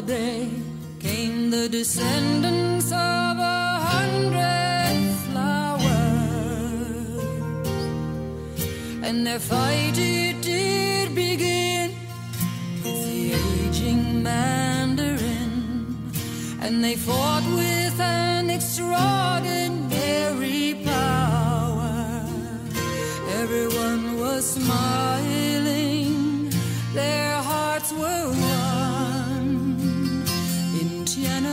the day came the descendants of a hundred flowers, and their fight it did begin with the aging mandarin, and they fought with an extraordinary power. Everyone was smiling, their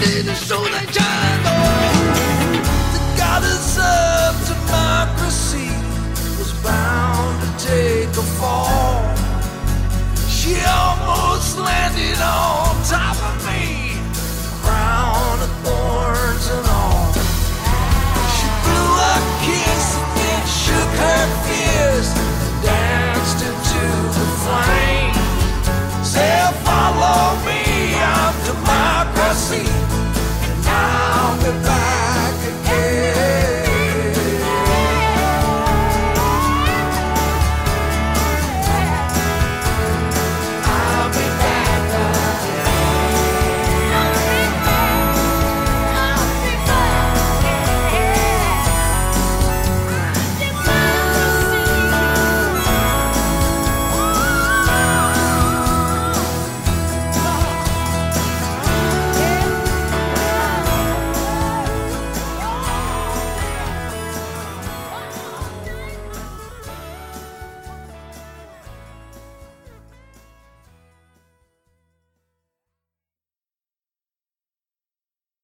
你的手在颤抖，这 God's love。